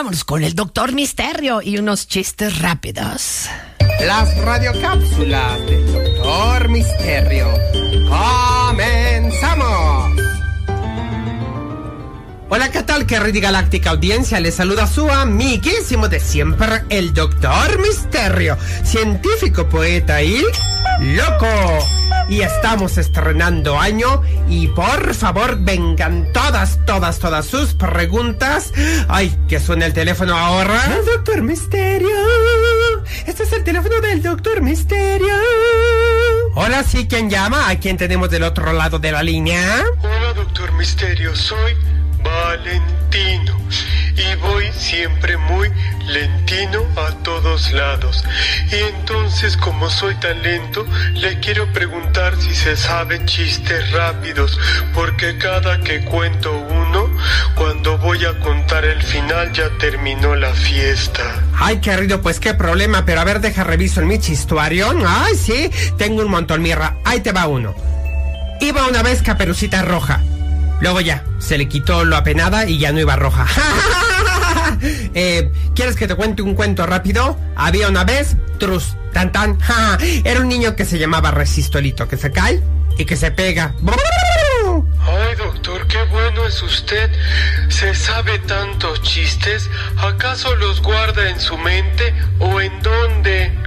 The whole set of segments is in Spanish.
Vámonos con el Doctor Misterio y unos chistes rápidos. Las radiocápsulas del Doctor Misterio. ¡Comenzamos! Hola, ¿qué tal, querida galáctica audiencia? Les saluda su amiguísimo de siempre, el Doctor Misterio, científico, poeta y loco. Y estamos estrenando año y por favor vengan todas, todas, todas sus preguntas. Ay, que suena el teléfono ahora. El Doctor Misterio. Este es el teléfono del Doctor Misterio. Hola, sí, ¿quién llama? ¿A quién tenemos del otro lado de la línea? Hola, Doctor Misterio, soy Valentino y voy siempre muy lentino a todos lados. Y entonces, como soy tan lento, le quiero preguntar si se sabe chistes rápidos, porque cada que cuento uno, cuando voy a contar el final ya terminó la fiesta. Ay, querido, pues qué problema, pero a ver, deja reviso en mi chistuario. Ay, sí, tengo un montón, mirra. Ahí te va uno. Iba una vez Caperucita Roja. Luego ya, se le quitó lo apenada y ya no iba roja. eh, ¿Quieres que te cuente un cuento rápido? Había una vez, trus, tan tan, era un niño que se llamaba Resistolito, que se cae y que se pega. Ay, doctor, qué bueno es usted. ¿Se sabe tantos chistes? ¿Acaso los guarda en su mente o en dónde?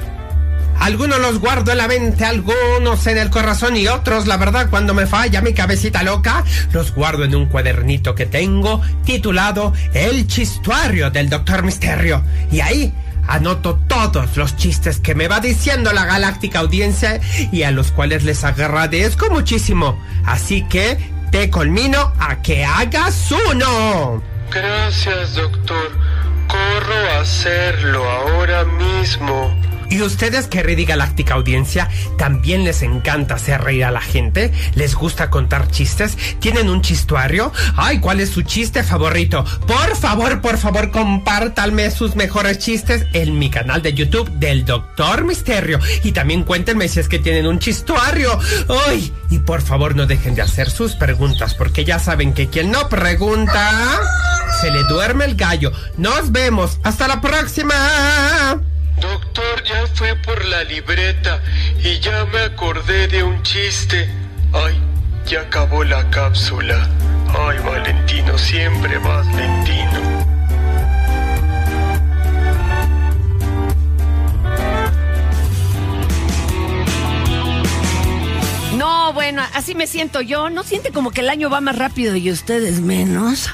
Algunos los guardo en la mente, algunos en el corazón y otros, la verdad, cuando me falla mi cabecita loca, los guardo en un cuadernito que tengo titulado El chistuario del Doctor Misterio. Y ahí anoto todos los chistes que me va diciendo la galáctica audiencia y a los cuales les agradezco muchísimo. Así que te colmino a que hagas uno. Gracias, doctor. Corro a hacerlo ahora mismo. ¿Y ustedes, querida galáctica audiencia, también les encanta hacer reír a la gente? ¿Les gusta contar chistes? ¿Tienen un chistuario? Ay, ¿cuál es su chiste favorito? Por favor, por favor, compártanme sus mejores chistes en mi canal de YouTube del Doctor Misterio. Y también cuéntenme si es que tienen un chistuario. ¡Ay! Y por favor no dejen de hacer sus preguntas, porque ya saben que quien no pregunta, se le duerme el gallo. Nos vemos. Hasta la próxima. Doctor, ya fue por la libreta y ya me acordé de un chiste. Ay, ya acabó la cápsula. Ay, Valentino, siempre más lentino. No, bueno, así me siento yo. ¿No siente como que el año va más rápido y ustedes menos?